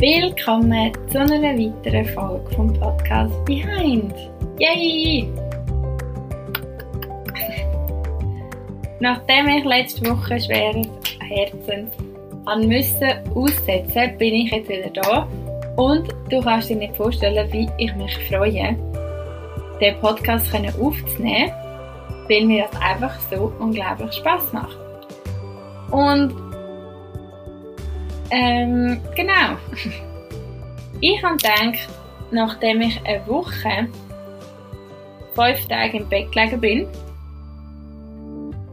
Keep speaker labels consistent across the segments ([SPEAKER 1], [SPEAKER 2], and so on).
[SPEAKER 1] Willkommen zu einer weiteren Folge vom Podcast Behind. Yay! Nachdem ich letzte Woche schweres Herzens an müssen aussetzen, bin ich jetzt wieder da und du kannst dir nicht vorstellen, wie ich mich freue, den Podcast aufzunehmen, weil mir das einfach so unglaublich Spaß macht. Und ähm, genau. Ich habe gedacht, nachdem ich eine Woche fünf Tage im Bett gelegen bin,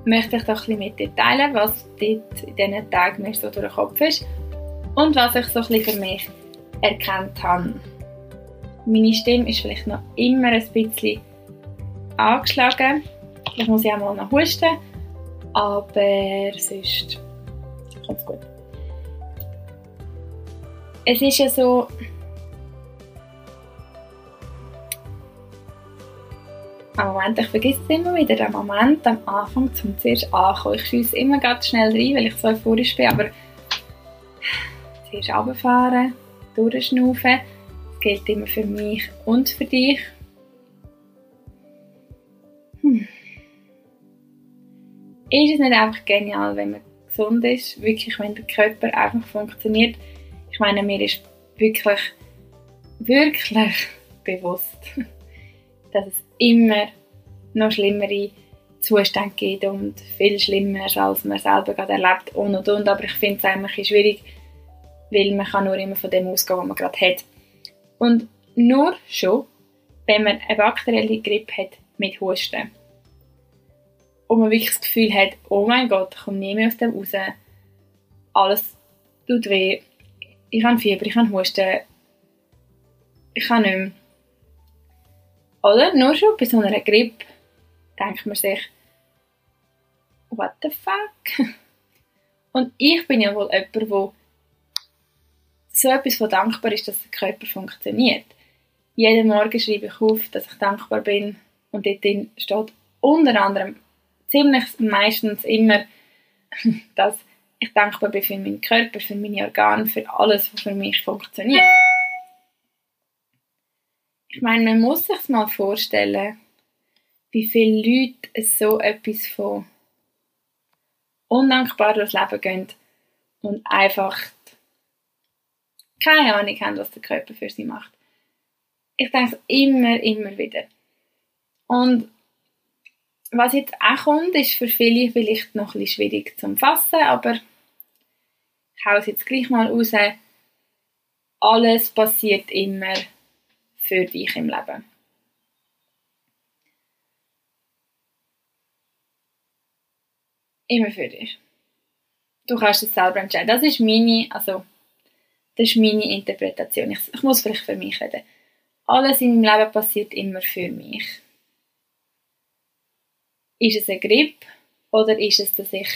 [SPEAKER 1] möchte ich doch ein bisschen mit dir teilen, was dort in diesen Tagen mir so durch den Kopf ist und was ich so ein bisschen für mich erkannt habe. Meine Stimme ist vielleicht noch immer ein bisschen angeschlagen. Ich muss ja mal noch husten, aber sonst kommt es gut es ist ja so, am Moment, ich vergesse es immer wieder, der Moment am Anfang zum zuerst ankommen. Ich schiesse immer ganz schnell rein, weil ich so euphorisch bin, aber zuerst runterfahren, durchschnaufen, das gilt immer für mich und für dich. Hm. Ist es nicht einfach genial, wenn man gesund ist, wirklich, wenn der Körper einfach funktioniert, ich meine, mir ist wirklich, wirklich bewusst, dass es immer noch schlimmere Zustände gibt und viel schlimmer, als man selber gerade erlebt und und und. Aber ich finde es eigentlich schwierig, weil man kann nur immer von dem ausgehen, was man gerade hat. Und nur schon, wenn man eine bakterielle Grippe hat mit Husten und man wirklich das Gefühl hat, oh mein Gott, ich komme nie mehr aus dem raus, alles tut weh, ich habe Fieber, ich habe Husten, ich kann nicht mehr. Oder nur schon bei so einer Grippe denkt man sich, what the fuck? Und ich bin ja wohl jemand, der so etwas von dankbar ist, dass der Körper funktioniert. Jeden Morgen schreibe ich auf, dass ich dankbar bin und dort steht unter anderem ziemlich meistens immer, dass ich dankbar bin für meinen Körper, für meine Organe, für alles, was für mich funktioniert. Ich meine, man muss sich mal vorstellen, wie viele Leute so etwas von undankbar durchs Leben gehen und einfach keine Ahnung haben, was der Körper für sie macht. Ich denke es immer, immer wieder. Und was jetzt auch kommt, ist für viele vielleicht noch ein bisschen schwierig zu fassen, aber ich hau es jetzt gleich mal raus. Alles passiert immer für dich im Leben. Immer für dich. Du kannst es selber entscheiden. Das ist meine, also, das ist meine Interpretation. Ich, ich muss vielleicht für mich reden. Alles in meinem Leben passiert immer für mich. Ist es eine Grippe oder ist es, dass ich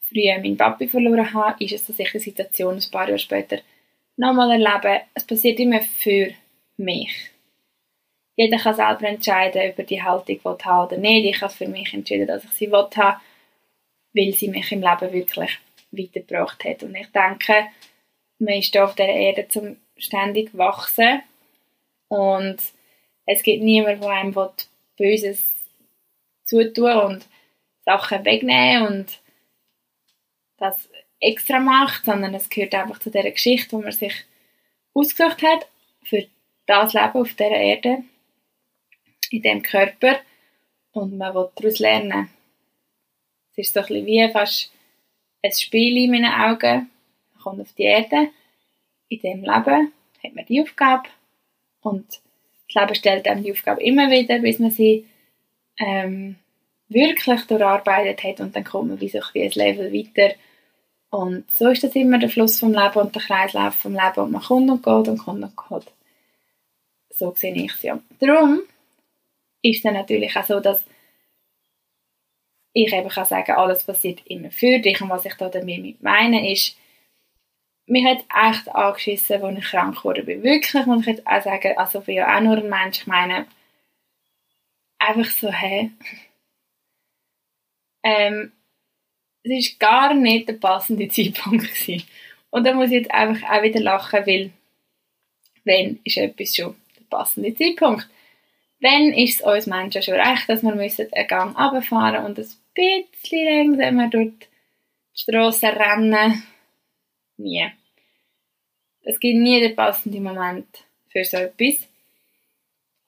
[SPEAKER 1] früher meinen Papi verloren habe, ist es, dass ich die Situation ein paar Jahre später nochmal erlebe. Es passiert immer für mich. Jeder kann selber entscheiden, ob er die Haltung will haben oder nicht. Ich habe für mich entschieden, dass ich sie haben, weil sie mich im Leben wirklich weitergebracht hat. Und ich denke, man ist hier auf der Erde zum ständig wachsen und es gibt niemanden, der einem Böses zutun und Sachen wegnehmen und das extra macht, sondern es gehört einfach zu der Geschichte, die man sich ausgesucht hat für das Leben auf der Erde, in dem Körper und man will daraus lernen. Es ist so ein wie fast ein Spiel in meinen Augen. Man kommt auf die Erde, in dem Leben hat man die Aufgabe und das Leben stellt einem die Aufgabe immer wieder, bis man sie ähm, wirklich durcharbeitet hat und dann kommt man wie so ein Level weiter. Und so ist das immer der Fluss vom Leben und der Kreislauf vom Leben und man kommt und geht und kommt und geht. So sehe ich es ja. Darum ist es dann natürlich auch so, dass ich eben kann sagen, alles passiert immer für dich und was ich da damit meine ist, mich hat echt angeschissen, als ich krank bin. Wirklich, muss ich jetzt auch sagen, also bin ja auch nur ein Mensch, ich meine, einfach so, hä? Ähm, es war gar nicht der passende Zeitpunkt. Gewesen. Und da muss ich jetzt einfach auch wieder lachen, weil wenn ist etwas schon der passende Zeitpunkt. Wenn ist es uns Menschen schon recht, dass wir müssen einen Gang runterfahren und ein bisschen langsamer durch die Straße rennen? Nie. Es gibt nie den passenden Moment für so etwas.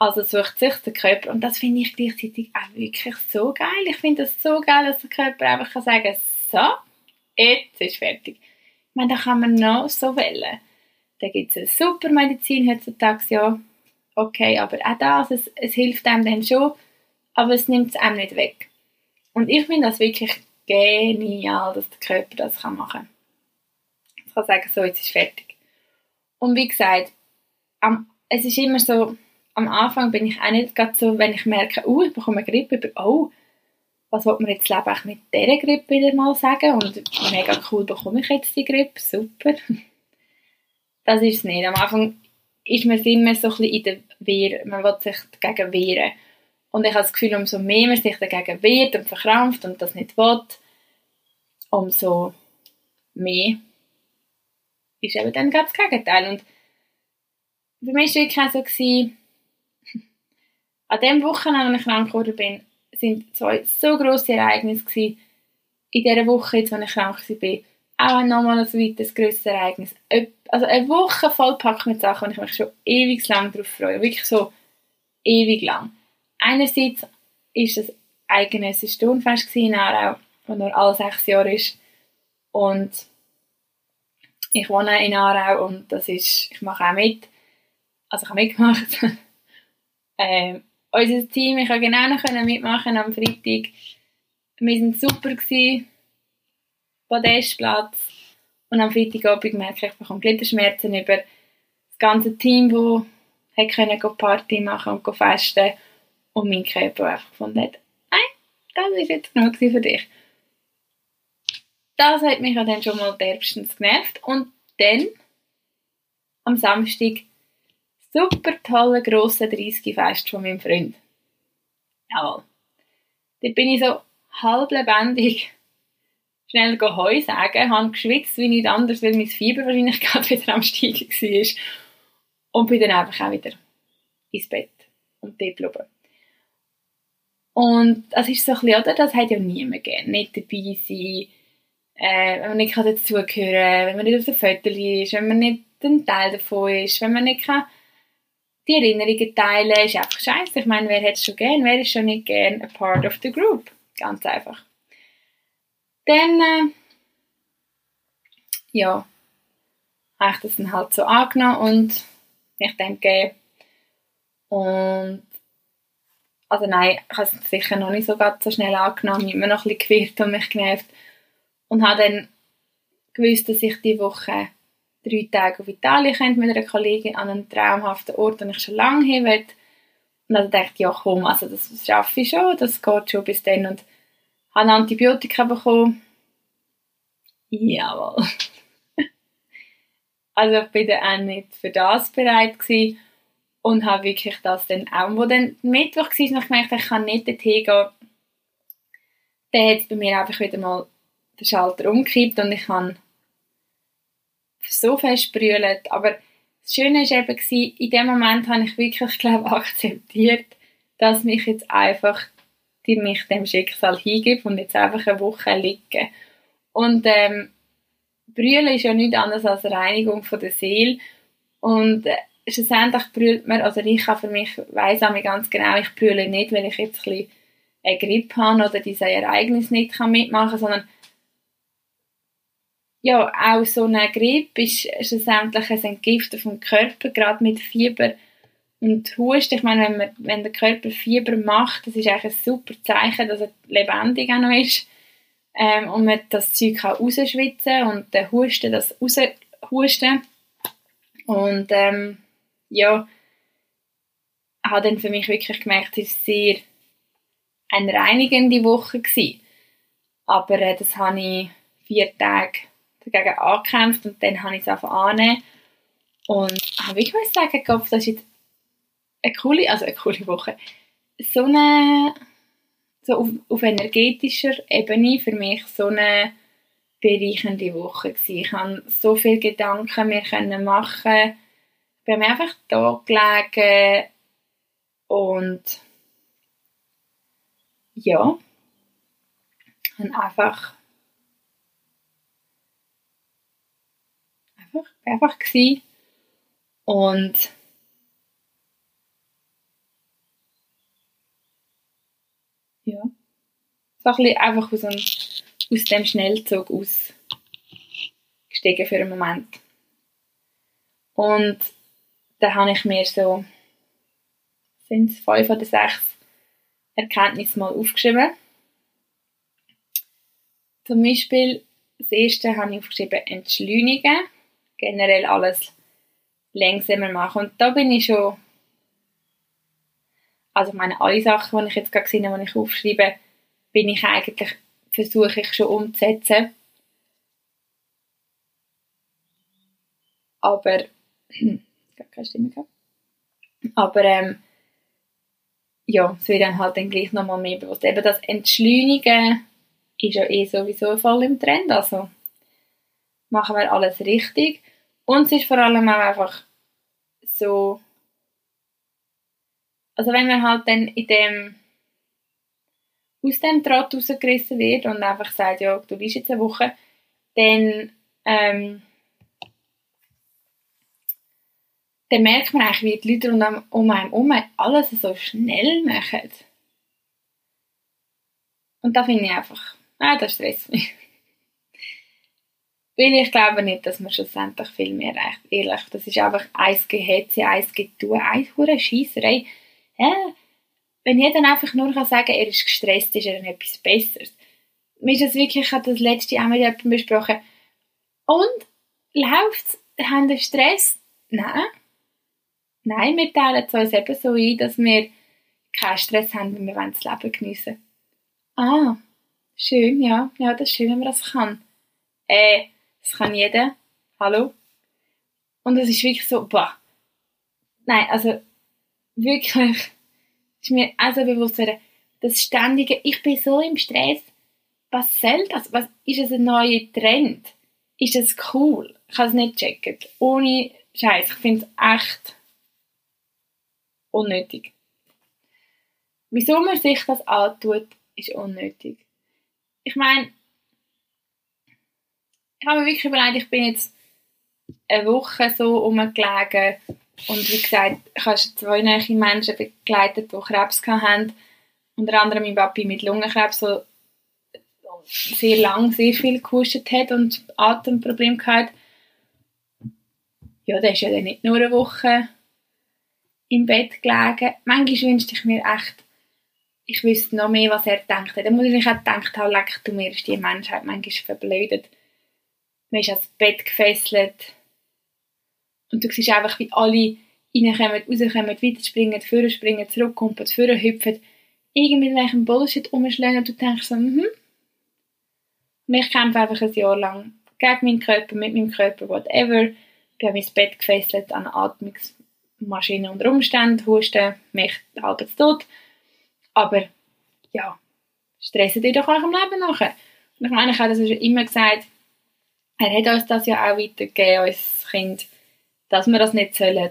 [SPEAKER 1] Also sucht sich der Körper und das finde ich gleichzeitig auch wirklich so geil. Ich finde das so geil, dass der Körper einfach kann sagen so, jetzt ist fertig. Ich meine, da kann man noch so wählen. Da gibt es eine super Medizin heutzutage, ja, okay, aber auch das, es, es hilft einem dann schon, aber es nimmt es einem nicht weg. Und ich finde das wirklich genial, dass der Körper das kann machen kann. Ich kann sagen, so, jetzt ist fertig. Und wie gesagt, es ist immer so, am Anfang bin ich auch nicht gerade so, wenn ich merke, oh, ich bekomme eine Grippe, oh, was wollte man jetzt Leben mit dieser Grippe wieder mal sagen? Und mega cool bekomme ich jetzt die Grippe, super. Das ist es nicht. Am Anfang ist man immer so ein bisschen in der Wehr, man will sich dagegen wehren. Und ich habe das Gefühl, umso mehr man sich dagegen wehrt und verkrampft und das nicht will, umso mehr ist eben dann gerade das Gegenteil. Und für mich war es wirklich so, an dem Wochenende, als ich krank geworden bin, sind zwei so grosse Ereignisse gewesen. In dieser Woche, jetzt, als ich krank war, auch nochmal ein weiteres grosses Ereignis. Also eine Woche vollpackt mit Sachen, und ich mich schon ewig lang darauf freue. Wirklich so ewig lang. Einerseits ist das eigenes Sturmfest in Aarau, das nur alle sechs Jahre ist. Und ich wohne in Aarau und das ist, ich mache auch mit. Also ich habe mitgemacht. ähm, unser Team, ich konnte genau noch mitmachen am Freitag. Wir waren super gewesen. Podestplatz. Und am Freitagabend merke ich, ich bekomme Gliederschmerzen über das ganze Team, das können Party machen und festen und mein Körper einfach gefunden hat, nein, das ist jetzt genug für dich. Das hat mich dann schon mal derbstens genervt. Und dann, am Samstag, super tolle grosse 30-Fest von meinem Freund. Jawohl. Dort bin ich so halb lebendig schnell Heu sagen, habe geschwitzt wie nicht anders, weil mein Fieber wahrscheinlich gerade wieder am Steigen war. Und bin dann einfach auch wieder ins Bett und dort geblieben. Und das ist so ein bisschen, oder? Das hat ja niemand gern. Nicht dabei sein, äh, wenn man nicht dazugehören wenn man nicht auf dem Foto ist, wenn man nicht ein Teil davon ist, wenn man nicht kann die Erinnerungen teilen, ist einfach scheiße. Ich meine, wer hätte es schon gern, wer ist schon nicht gern a part of the group? Ganz einfach. Dann, äh, ja, habe ich das dann halt so angenommen und mich dem gegeben. Und, also nein, ich habe es sicher noch nicht so, so schnell angenommen, ich habe immer noch ein bisschen gewirrt und mich genervt. Und habe dann gewusst, dass ich die Woche drei Tage auf Italien könnte mit einer Kollegin an einem traumhaften Ort, den ich schon lange hin will. Und dann dachte ich, ja komm, also das schaffe ich schon, das geht schon bis dann. Und habe Antibiotika bekommen. Jawohl. also ich bin dann auch nicht für das bereit gewesen und habe wirklich das dann auch, wo dann Mittwoch war, und ich gemerkt, ich kann nicht dorthin gehen, dann hat es bei mir einfach wieder mal den Schalter umgekippt und ich habe so fest brüllt. Aber das Schöne war eben, in dem Moment habe ich wirklich, glaube akzeptiert, dass mich jetzt einfach die mich dem Schicksal hingibt und jetzt einfach eine Woche liegen. Und ähm, Brüllen ist ja nichts anderes als Reinigung von der Seele. Und äh, schlussendlich brüllt man, also ich kann für mich, weiss auch ganz genau, ich brülle nicht, weil ich jetzt ein bisschen eine Grippe habe oder dieses Ereignis nicht mitmachen kann, sondern ja, auch so eine Grippe ist schlussendlich ein Entgiften vom Körper, gerade mit Fieber und Husten. Ich meine, wenn, man, wenn der Körper Fieber macht, das ist eigentlich ein super Zeichen, dass er lebendig auch noch ist ähm, und man das Zeug kann rausschwitzen und der Husten das raushusten. Und ähm, ja, habe dann für mich wirklich gemerkt, es war sehr eine reinigende Woche gewesen. Aber äh, das habe ich vier Tage dagegen angekämpft und dann habe ich es einfach annehmen. Und habe ich muss sagen, das ist jetzt eine coole, also eine coole Woche. So eine, so auf, auf energetischer Ebene für mich so eine bereichende Woche gewesen. Ich habe so viele Gedanken mir können machen. Ich bin mir einfach da gelegen und ja, habe einfach einfach gewesen. und ja, so ein bisschen einfach aus dem aus dem Schnellzug ausgestiegen für einen Moment. Und da habe ich mir so, sind es fünf oder sechs Erkenntnisse mal aufgeschrieben. Zum Beispiel, das erste habe ich aufgeschrieben, entschleunigen. Generell alles langsamer machen. Und da bin ich schon, also meine, alle Sachen, die ich jetzt gerade gesehen habe, die ich aufschreibe, bin ich eigentlich versuche ich schon umzusetzen. Aber, keine Stimme gehabt. Aber, ähm, ja, es wird dann halt dann gleich nochmal mehr bewusst. Eben das Entschleunigen ist ja eh sowieso voll im Trend, also machen wir alles richtig. Und es ist vor allem auch einfach so, also wenn man halt dann in dem aus dem Draht rausgerissen wird und einfach sagt, ja, du bist jetzt eine Woche, dann, ähm, dann merkt man eigentlich, wie die Leute um einen herum alles so schnell machen. Und da finde ich einfach, ah, das stresst mich. Weil ich glaube nicht, dass man schlussendlich viel mehr erreicht. Ehrlich, das ist einfach eins Gehetze, eins Getue, eins hure Scheisserei. Ja, wenn jeder einfach nur kann sagen er ist gestresst, ist er etwas Besseres. Mir ist das wirklich, ich das letzte auch mit jemandem besprochen. Und, läuft's? Haben wir Stress? Nein. Nein, wir teilen es uns eben so ein, dass wir keinen Stress haben, wenn wir das Leben geniessen Ah, schön, ja. Ja, das ist schön, wenn man das kann. Äh, das kann jeder. Hallo? Und es ist wirklich so, boah. Nein, also, wirklich, ist mir auch so bewusst worden, das ständige, ich bin so im Stress, was soll das? Was, ist es ein neuer Trend? Ist das cool? Ich kann es nicht checken. Ohne Scheiß, ich finde es echt unnötig. Wieso man sich das antut, ist unnötig. Ich meine, ich habe mir wirklich überlegt, ich bin jetzt eine Woche so rumgelegen und wie gesagt, ich habe zwei neue Menschen begleitet, die Krebs hatten. Unter anderem mein Papi mit Lungenkrebs, der sehr lang sehr viel gehustet hat und Atemprobleme gehabt. Ja, der ist ja dann nicht nur eine Woche im Bett gelegen. Manchmal wünschte ich mir echt, ich wüsste noch mehr, was er denkt. Dann muss ich auch gedacht haben, leck du mir, ist die Menschheit manchmal verblödet. Man ist ans Bett gefesselt und du siehst einfach, wie alle reinkommen, rauskommen, weiterspringen, vorne springen, zurückkommen, vorne hüpfen, welchem Bullshit rumschlagen und du denkst so, mhm. Und ich kämpfe einfach ein Jahr lang gegen meinen Körper, mit meinem Körper, whatever. Ich habe mein Bett gefesselt an Atmungsmaschinen unter Umständen, husten, mich halb zu tot. Aber, ja, stressen dich doch auch im Leben nachher. Und ich meine, ich habe das schon immer gesagt, er hat uns das ja auch weitergegeben, uns Kind, dass wir das nicht sollen.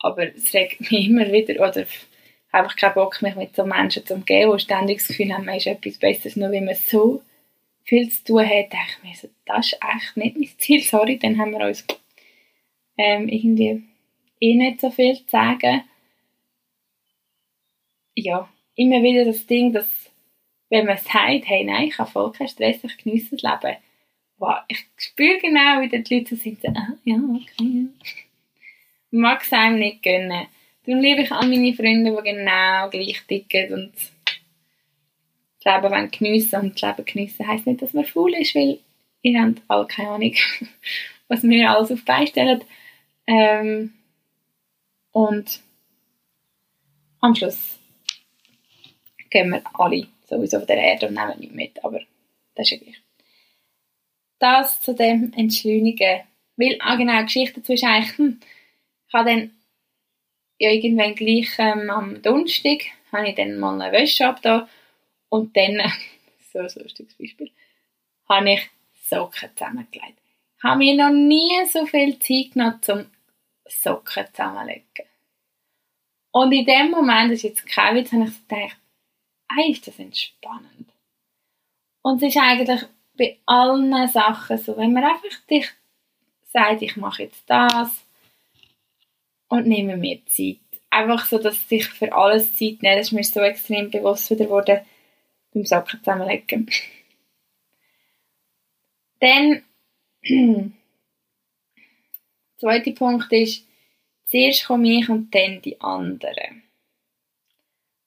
[SPEAKER 1] Aber es regt mich immer wieder, oder einfach keinen Bock, mich mit so Menschen zu umgehen, die ständig das Gefühl haben, man ist etwas Besseres, nur weil man so viel zu tun hat, denke ich mir das ist echt nicht mein Ziel, sorry, dann haben wir uns ähm, irgendwie eh nicht so viel zu sagen. Ja, immer wieder das Ding, dass wenn man sagt, hey, nein, ich habe voll keinen Stress, ich genieße das Leben. Wow, ich spüre genau, wie die Leute so, ah, ja, okay mag es einem nicht gönnen. Darum liebe ich all meine Freunde, die genau gleich ticken und das Leben wollen geniessen. Und das Leben geniessen heisst nicht, dass man faul ist, weil ihr habt alle keine Ahnung, was wir alles auf beistellen. Ähm, und am Schluss gehen wir alle sowieso auf der Erde und nehmen nichts mit, aber das ist ja gleich. Das zu dem Entschleunigen. Weil, ah genau, Geschichte dazu ist eigentlich, hm, ich habe dann ja, irgendwann gleich ähm, am Donnerstag habe ich dann mal eine Wäsche abgetan und dann, so ein lustiges Beispiel, habe ich Socken zusammengelegt. Ich habe mir noch nie so viel Zeit genommen, um Socken zusammenzulegen. Und in dem Moment, das ist jetzt kein Witz, habe ich gedacht, hey, ist das entspannend. Und es ist eigentlich bei allen Sachen so, wenn man einfach dich sagt, ich mache jetzt das und nehme mir Zeit. Einfach so, dass sich für alles Zeit nehmen, das ist mir so extrem bewusst wieder geworden beim Socken zusammenlegen. Dann, der zweite Punkt ist, zuerst komme ich und dann die anderen.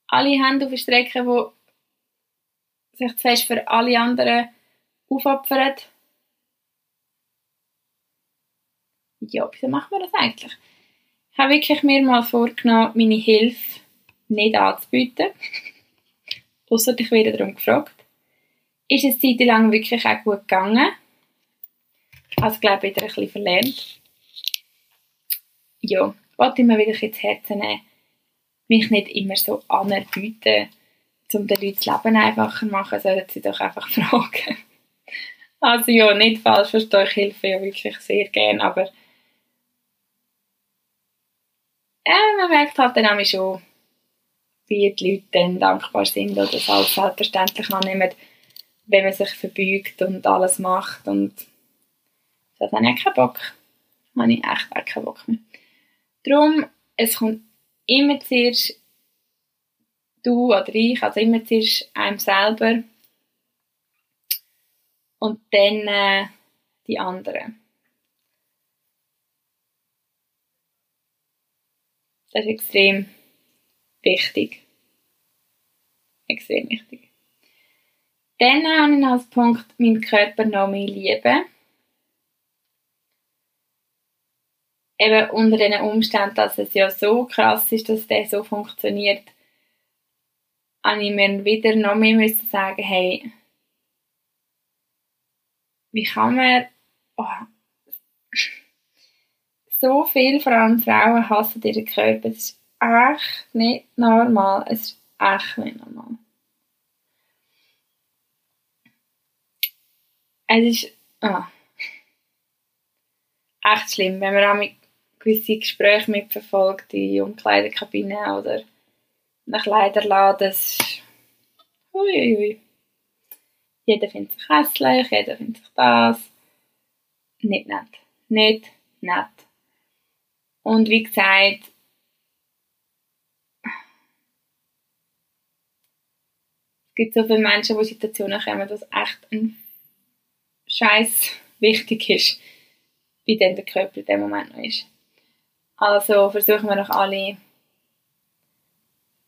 [SPEAKER 1] Alle Hände aufstrecken, die sich zuerst für alle anderen aufopfern. Ja, wieso machen wir das eigentlich? Ich habe wirklich mir mal vorgenommen, meine Hilfe nicht anzubieten. Ausser ich werde darum gefragt. Ist es Zeit lang wirklich auch gut gegangen? Also, glaube ich, wieder ein bisschen verlernt. Ja, wollte mir wieder ins Herz nehmen, mich nicht immer so anerbieten, um den Leuten das Leben einfacher zu machen, sollen sie doch einfach fragen. Also ja, nicht falsch verstehe, ich helfe ja wirklich sehr gerne, aber ja, man merkt halt dann auch schon, wie die Leute dann dankbar sind oder es als selbstverständlich annehmen, wenn man sich verbeugt und alles macht und das habe ich keinen Bock. Da habe ich echt auch keinen Bock mehr. Darum, es kommt immer zuerst du oder ich, also immer zuerst einem selber und dann äh, die anderen. Das ist extrem wichtig. Extrem wichtig. Dann habe ich als Punkt meinen Körper noch mehr lieben. Eben unter den Umständen, dass es ja so krass ist, dass der so funktioniert, habe ich mir wieder noch mehr müssen sagen, hey, wie kann man oh, so viel, vor allem Frauen, hassen ihren Körper. Es ist echt nicht normal. Es ist echt nicht normal. Es ist ah, echt schlimm, wenn man auch mit gewisse Gespräche mitverfolgt in Umkleidekabinen oder nach Kleiderladen. Es ist hui, Jeder findet sich hässlich, jeder findet sich das. Nicht nett. Nicht nett. Und wie gesagt, es gibt so viele Menschen, die Situationen kommen, es echt ein Scheiß wichtig ist, wie denn der Körper in dem Moment noch ist. Also versuchen wir doch alle,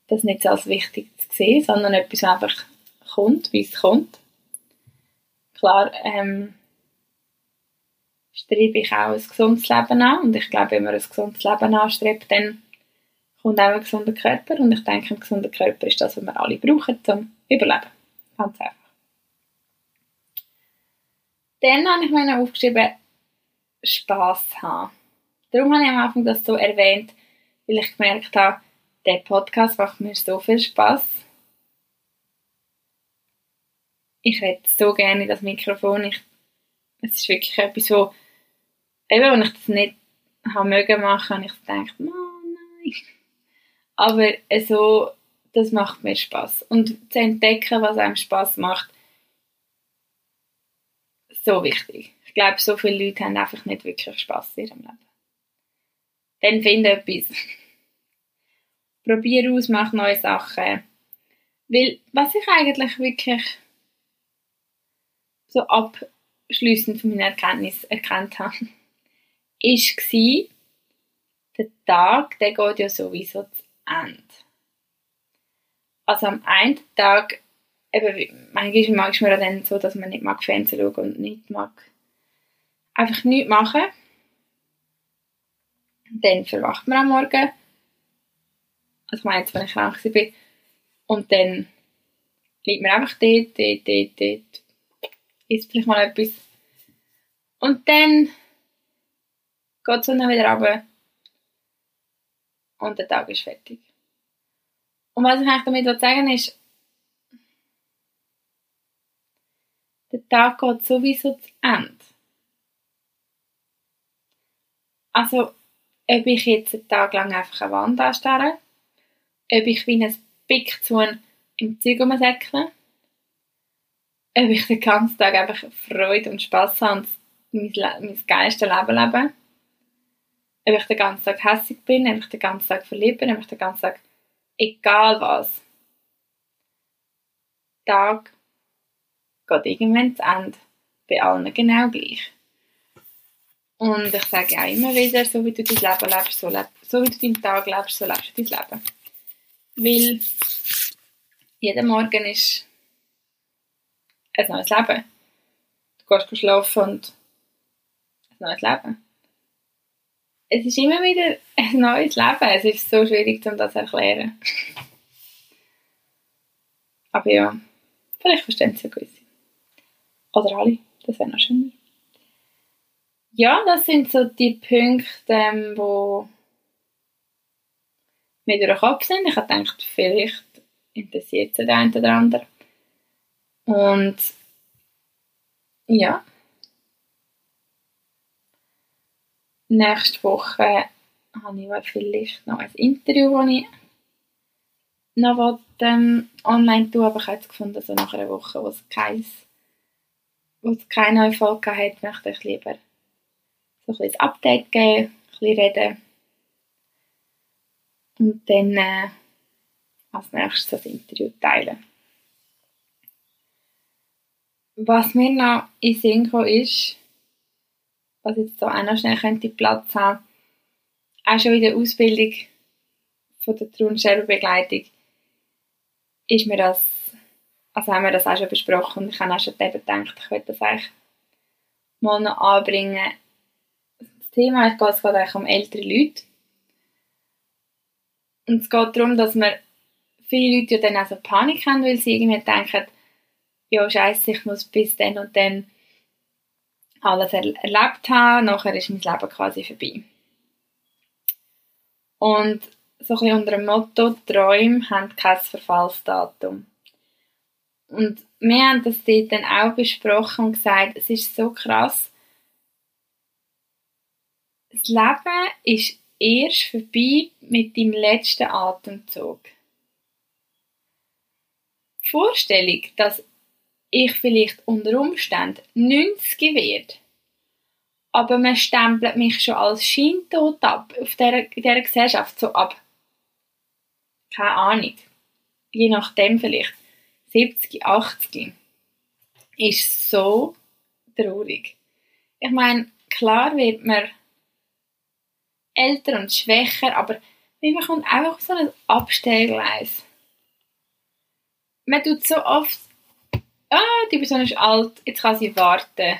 [SPEAKER 1] das nicht so als wichtig zu sehen, sondern etwas, was einfach kommt, wie es kommt. Klar, ähm, strebe ich auch ein gesundes Leben an. Und ich glaube, wenn man ein gesundes Leben anstrebt, dann kommt auch ein gesunder Körper. Und ich denke, ein gesunder Körper ist das, was wir alle brauchen, zum Überleben. Ganz einfach. Dann habe ich mir aufgeschrieben, Spass haben. Darum habe ich am Anfang das so erwähnt, weil ich gemerkt habe, der Podcast macht mir so viel Spaß. Ich rede so gerne in das Mikrofon. Ich, es ist wirklich etwas, wo eben, als ich das nicht haben mögen machen, habe ich gedacht, oh nein. Aber so, das macht mir Spaß Und zu entdecken, was einem Spaß macht, so wichtig. Ich glaube, so viele Leute haben einfach nicht wirklich Spaß in ihrem Leben. Dann finde etwas. Probier aus, mach neue Sachen. Weil, was ich eigentlich wirklich so abschließend von meiner Erkenntnis erkannt habe, war, der Tag, der geht ja sowieso zu Ende. Also am einen Tag, eben, manchmal mag ich mir dann so, dass man nicht mag Fernsehen schauen und nicht mag einfach nichts machen. Dann verwacht man am Morgen. Also meine jetzt, wenn ich krank bin. Und dann liegt man einfach dort, dort, dort, dort. Isst vielleicht mal etwas. Und dann geht die Sonne wieder runter und der Tag ist fertig. Und was ich eigentlich damit sagen ist, der Tag geht sowieso zu Ende. Also, ob ich jetzt einen Tag lang einfach eine Wand anstarre, ob ich wie ein Pick zu im Zeug rumsäckle, ob ich den ganzen Tag einfach Freude und Spass habe und mein, mein geilstes Leben lebe, ob ich den ganzen Tag hässlich bin, ob ich den ganzen Tag verliebt bin, ob ich den ganzen Tag egal was. Tag geht irgendwann zu Ende. Bei allen genau gleich. Und ich sage auch immer wieder, so wie du dein Leben lebst, so, leb, so wie du deinen Tag lebst, so lebst du dein Leben. Weil jeden Morgen ist ein neues Leben. Du gehst schlafen und ein neues Leben. Es ist immer wieder ein neues Leben. Es ist so schwierig, um das zu erklären. Aber ja, vielleicht verstehen es ja gewisse. Oder alle, das wäre noch schöner. Ja, das sind so die Punkte, ähm, wo mir durch den Kopf sind. Ich habe gedacht, vielleicht interessiert es den einen oder anderen. Und ja. Nächste Woche habe ich vielleicht noch ein Interview, das ich noch will, ähm, online tun aber ich habe jetzt gefunden, so nach einer Woche, wo es, kein, wo es keine neue Folge hat, möchte ich lieber so ein, ein Update geben, ein bisschen reden und dann äh, als nächstes das Interview teilen. Was mir noch in Sinn ist, was jetzt so auch noch schnell könnte Platz haben, auch schon in der Ausbildung von der Thronscherbegleitung ist mir das, also haben wir das auch schon besprochen und ich habe auch schon eben gedacht, ich würde das eigentlich mal noch anbringen. Das Thema es geht eigentlich um ältere Leute. Und es geht darum, dass man viele Leute ja dann auch so Panik haben, weil sie irgendwie denken, ja scheiße, ich muss bis dann und dann alles er erlebt haben, nachher ist mein Leben quasi vorbei. Und so ein bisschen unter dem Motto, Träume haben kein Verfallsdatum. Und wir haben das dort dann auch besprochen und gesagt, es ist so krass, das Leben ist erst vorbei mit deinem letzten Atemzug. Die Vorstellung, dass ich vielleicht unter Umständen 90 werde, aber man stempelt mich schon als scheintot ab, auf dieser, in dieser Gesellschaft so ab. Keine Ahnung. Je nachdem vielleicht 70, 80 ist so traurig. Ich meine, klar wird man älter und schwächer, aber man kommt einfach auf so ein Abstellgleis. Man tut so oft ah, die Person ist alt, jetzt kann sie warten.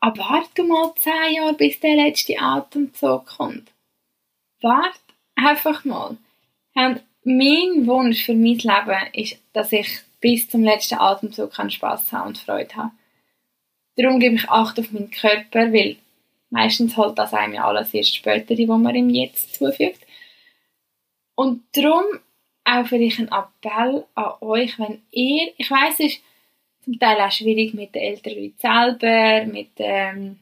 [SPEAKER 1] Aber warte mal zehn Jahre, bis der letzte Atemzug kommt. Warte einfach mal. Und mein Wunsch für mein Leben ist, dass ich bis zum letzten Atemzug Spass haben und Freude haben. Darum gebe ich Acht auf meinen Körper, weil meistens holt das einem ja alles erst später, wo man ihm jetzt zufügt. Und darum auch vielleicht ein Appell an euch, wenn ihr, ich weiß, es ist zum Teil auch schwierig mit den älteren Leuten selber, mit, ähm,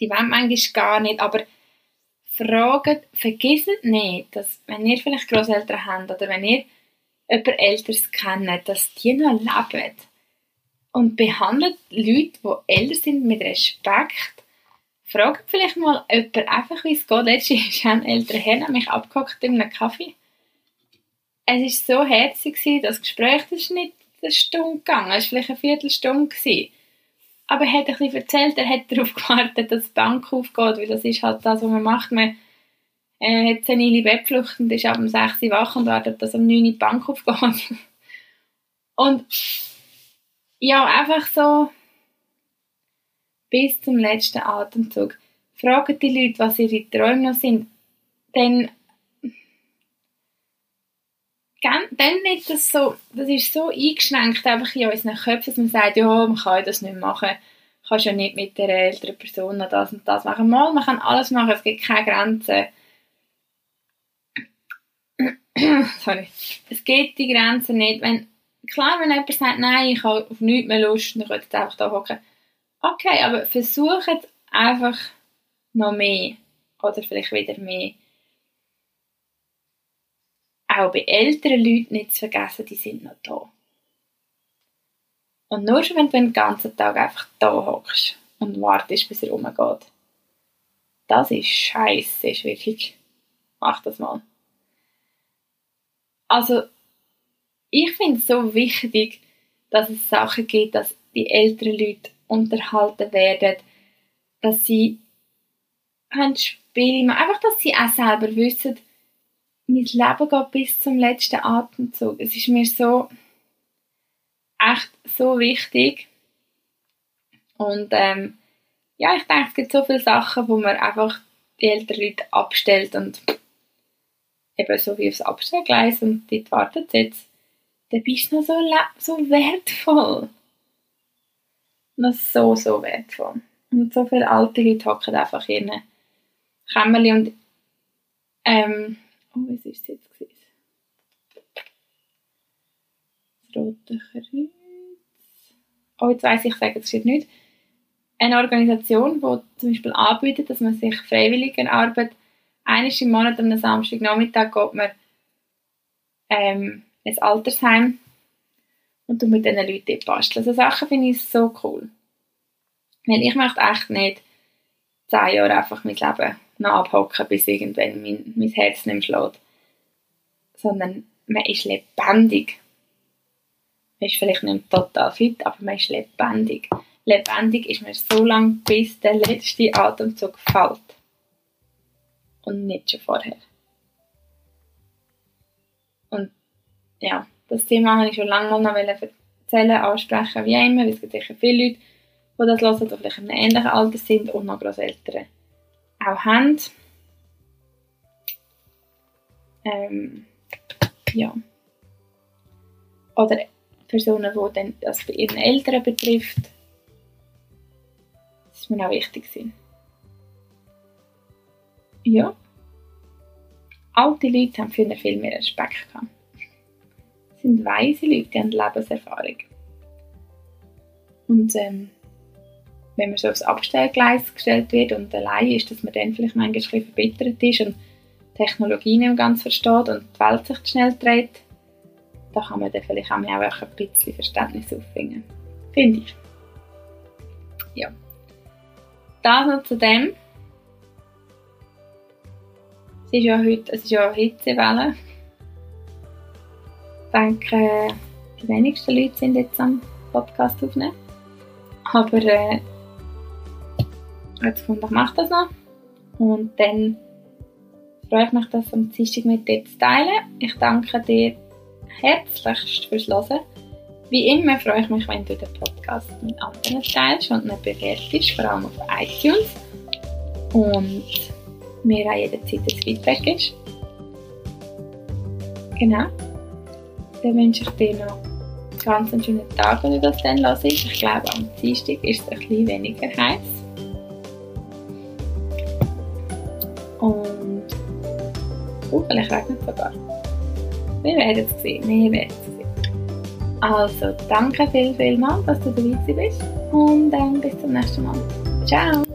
[SPEAKER 1] die wollen manchmal gar nicht, aber fragt, vergisst nicht, dass wenn ihr vielleicht Großeltern habt oder wenn ihr jemand Älteres kennt, dass die noch leben. Und behandelt Leute, die älter sind, mit Respekt. Fragt vielleicht mal jemand einfach, wie es geht. Letztens ist ein älterer Herr mich abgehockt in einem Kaffee es war so herzig, das Gespräch das ist nicht eine Stunde gegangen, es war vielleicht eine Viertelstunde. Gewesen. Aber er hat bisschen erzählt, er hat darauf gewartet, dass die Bank aufgeht, weil das ist halt das, was man macht. Man äh, hat senile Bettflucht und ist ab um 6 Uhr wach und wartet, dass um 9 Uhr die Bank aufgeht. und ja, einfach so bis zum letzten Atemzug. Fragen die Leute, was ihre Träume noch sind. Dann dann nicht das so, das ist so eingeschränkt einfach in unseren Köpfen, dass man sagt, ja, man kann das nicht machen. Du kannst ja nicht mit der älteren Person noch das und das machen. Mal, man kann alles machen, es gibt keine Grenzen. Sorry. Es gibt die Grenzen nicht. Wenn klar, wenn jemand sagt, nein, ich habe auf nichts mehr Lust, dann könnt ihr einfach da hocken. Okay, aber versucht einfach noch mehr. Oder vielleicht wieder mehr. Auch bei älteren Leuten nicht zu vergessen, die sind noch da. Und nur schon, wenn du den ganzen Tag einfach da hockst und wartest, bis er rumgeht. Das ist scheiße, ist wirklich. Mach das mal. Also, ich finde es so wichtig, dass es Sachen gibt, dass die älteren Leute unterhalten werden, dass sie ein Spiel machen. Einfach, dass sie auch selber wissen, mein Leben geht bis zum letzten Atemzug. Es ist mir so echt so wichtig. Und ähm, ja, ich denke, es gibt so viele Sachen, wo man einfach die älteren Leute abstellt und eben so wie aufs Abstellgleis und dort wartet jetzt, dann bist du noch so, so wertvoll. Noch so, so wertvoll. Und so viele alte Leute hocken einfach in Kämmerchen und ähm, oh, was ist es jetzt? Das Rote Kreuz. Oh, jetzt weiss ich, ich sage es steht nicht. Eine Organisation, die zum Beispiel anbietet, dass man sich freiwillig in Arbeit einmal im Monat am Samstagnachmittag geht man ähm, ins Altersheim und mit diesen Leuten basteln. So Sachen finde ich so cool. Weil ich möchte echt nicht zehn Jahre einfach mein Leben noch abhocken, bis irgendwann mein, mein Herz nicht schlägt. Sondern man ist lebendig. Man ist vielleicht nicht total fit, aber man ist lebendig. Lebendig ist man so lange, bis der letzte Atemzug fällt und nicht schon vorher. Und ja, das Thema habe ich schon lange noch erzählen, ansprechen, wie immer, es gibt sicher viele Leute, die das hören, die vielleicht in einem ähnlichen Alter sind und noch Grosseltern auch haben. Ähm, ja. Oder Personen, die dann das bei ihren Eltern betrifft. Das ist mir auch wichtig. Gewesen. Ja. Alte Leute haben früher viel mehr Respekt gehabt. Das sind weise Leute, die haben Lebenserfahrung. Und ähm, wenn man so aufs Abstellgleis gestellt wird und allein ist, dass man dann vielleicht manchmal ein bisschen verbittert ist und Technologie nicht ganz versteht und die Welt sich schnell dreht, da kann man dann vielleicht auch ein bisschen Verständnis aufbringen. Finde ich. Ja. Das noch zu dem. Es ist ja heute, es ist ja Hitzewelle. Ich denke, die wenigsten Leute sind jetzt am Podcast aufnehmen. Aber äh, habe gefunden, ich mache das noch. Und dann freue ich mich, das am Dienstag mit dir zu teilen. Ich danke dir herzlichst fürs Hören. Wie immer freue ich mich, wenn du den Podcast mit anderen teilst und ihn bewertest, vor allem auf iTunes. Und mir auch jederzeit ein Feedback ist. Genau. Dann wünsche ich dir noch einen ganz schönen Tag, wenn du das dann hörst. Ich glaube, am Dienstag ist es ein bisschen weniger heiß. Und oh, vielleicht regnet es sogar. Wir werden es sehen. Wir werden es sehen. Also, danke viel, viel mal, dass du dabei bist. Und dann bis zum nächsten Mal. Ciao!